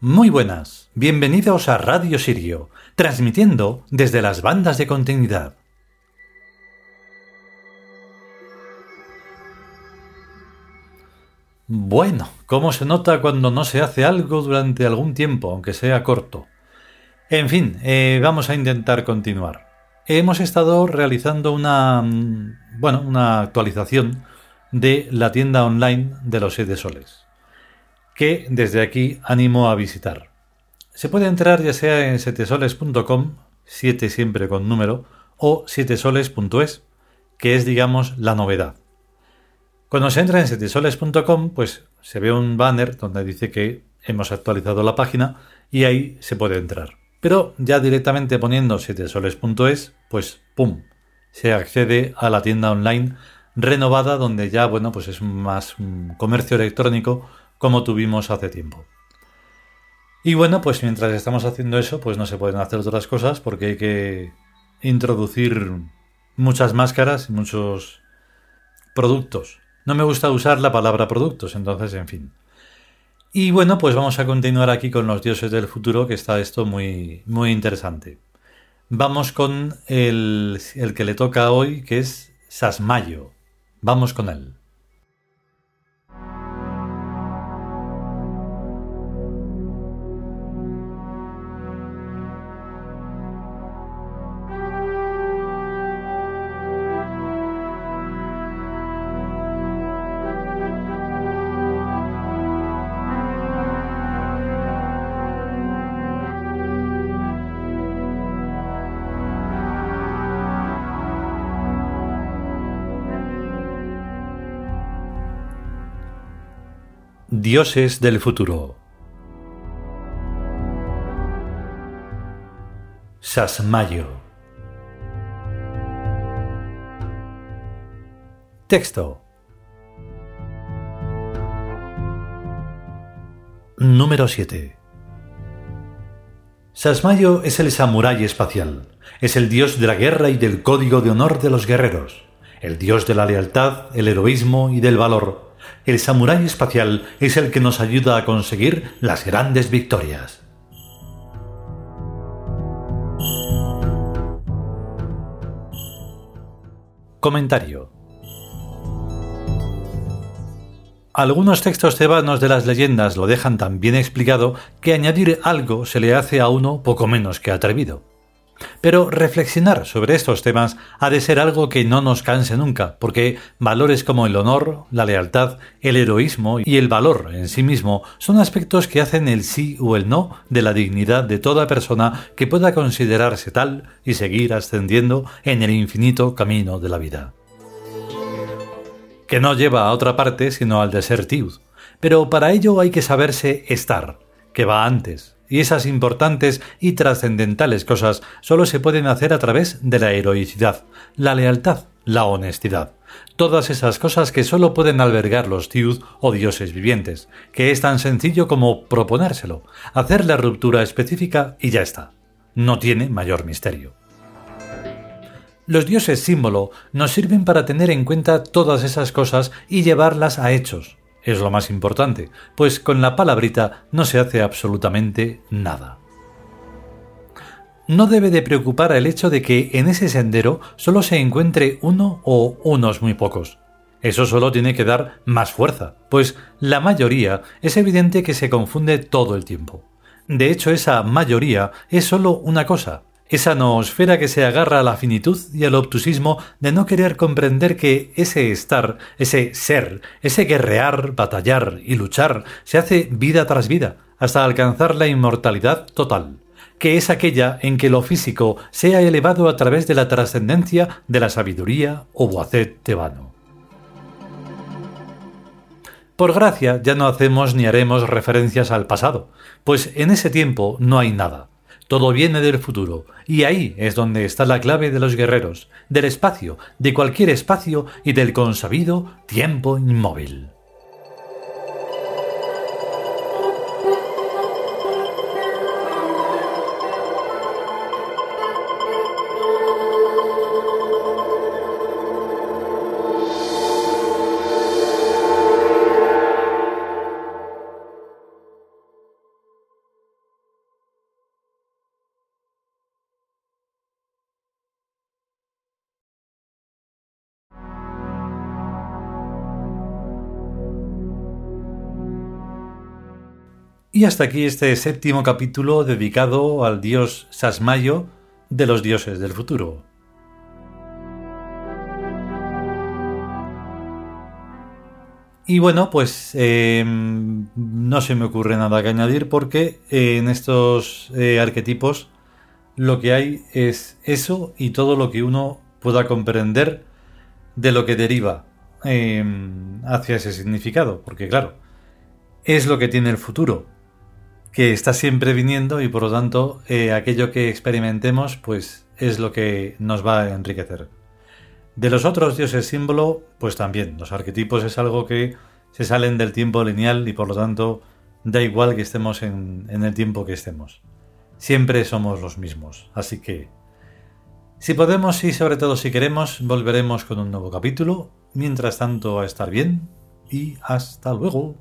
Muy buenas, bienvenidos a Radio Sirio, transmitiendo desde las bandas de continuidad. Bueno, ¿cómo se nota cuando no se hace algo durante algún tiempo, aunque sea corto? En fin, eh, vamos a intentar continuar. Hemos estado realizando una, mm, bueno, una actualización de la tienda online de los siete soles, que desde aquí animo a visitar. Se puede entrar ya sea en setesoles.com, 7 siempre con número, o sietesoles.es, que es digamos la novedad. Cuando se entra en setesoles.com, pues se ve un banner donde dice que hemos actualizado la página y ahí se puede entrar. Pero ya directamente poniendo sietesoles.es, pues ¡pum! Se accede a la tienda online renovada donde ya, bueno, pues es más comercio electrónico como tuvimos hace tiempo. Y bueno, pues mientras estamos haciendo eso, pues no se pueden hacer otras cosas porque hay que introducir muchas máscaras y muchos productos. No me gusta usar la palabra productos, entonces, en fin. Y bueno, pues vamos a continuar aquí con los dioses del futuro, que está esto muy, muy interesante. Vamos con el, el que le toca hoy, que es Sasmayo. Vamos con él. Dioses del futuro. Sasmayo. Texto. Número 7. Sasmayo es el samurái espacial. Es el dios de la guerra y del código de honor de los guerreros. El dios de la lealtad, el heroísmo y del valor el samurái espacial es el que nos ayuda a conseguir las grandes victorias. Comentario Algunos textos tebanos de las leyendas lo dejan tan bien explicado que añadir algo se le hace a uno poco menos que atrevido. Pero reflexionar sobre estos temas ha de ser algo que no nos canse nunca, porque valores como el honor, la lealtad, el heroísmo y el valor en sí mismo son aspectos que hacen el sí o el no de la dignidad de toda persona que pueda considerarse tal y seguir ascendiendo en el infinito camino de la vida. Que no lleva a otra parte sino al de ser tiud, pero para ello hay que saberse estar, que va antes, y esas importantes y trascendentales cosas solo se pueden hacer a través de la heroicidad, la lealtad, la honestidad. Todas esas cosas que solo pueden albergar los tiud o dioses vivientes, que es tan sencillo como proponérselo, hacer la ruptura específica y ya está. No tiene mayor misterio. Los dioses símbolo nos sirven para tener en cuenta todas esas cosas y llevarlas a hechos, es lo más importante, pues con la palabrita no se hace absolutamente nada. No debe de preocupar el hecho de que en ese sendero solo se encuentre uno o unos muy pocos. Eso solo tiene que dar más fuerza, pues la mayoría es evidente que se confunde todo el tiempo. De hecho, esa mayoría es solo una cosa, esa noosfera que se agarra a la finitud y al obtusismo de no querer comprender que ese estar, ese ser, ese guerrear, batallar y luchar se hace vida tras vida, hasta alcanzar la inmortalidad total, que es aquella en que lo físico sea elevado a través de la trascendencia de la sabiduría o boacet tebano. Por gracia ya no hacemos ni haremos referencias al pasado, pues en ese tiempo no hay nada todo viene del futuro, y ahí es donde está la clave de los guerreros, del espacio, de cualquier espacio y del consabido tiempo inmóvil. Y hasta aquí este séptimo capítulo dedicado al dios Sasmayo de los dioses del futuro. Y bueno, pues em, no se me ocurre nada que añadir porque eh, en estos eh, arquetipos lo que hay es eso y todo lo que uno pueda comprender de lo que deriva em, hacia ese significado. Porque claro, es lo que tiene el futuro, que está siempre viniendo y por lo tanto eh, aquello que experimentemos pues es lo que nos va a enriquecer. De los otros dioses símbolo, pues también, los arquetipos es algo que se salen del tiempo lineal y por lo tanto da igual que estemos en, en el tiempo que estemos. Siempre somos los mismos, así que si podemos y sobre todo si queremos, volveremos con un nuevo capítulo. Mientras tanto, a estar bien y hasta luego.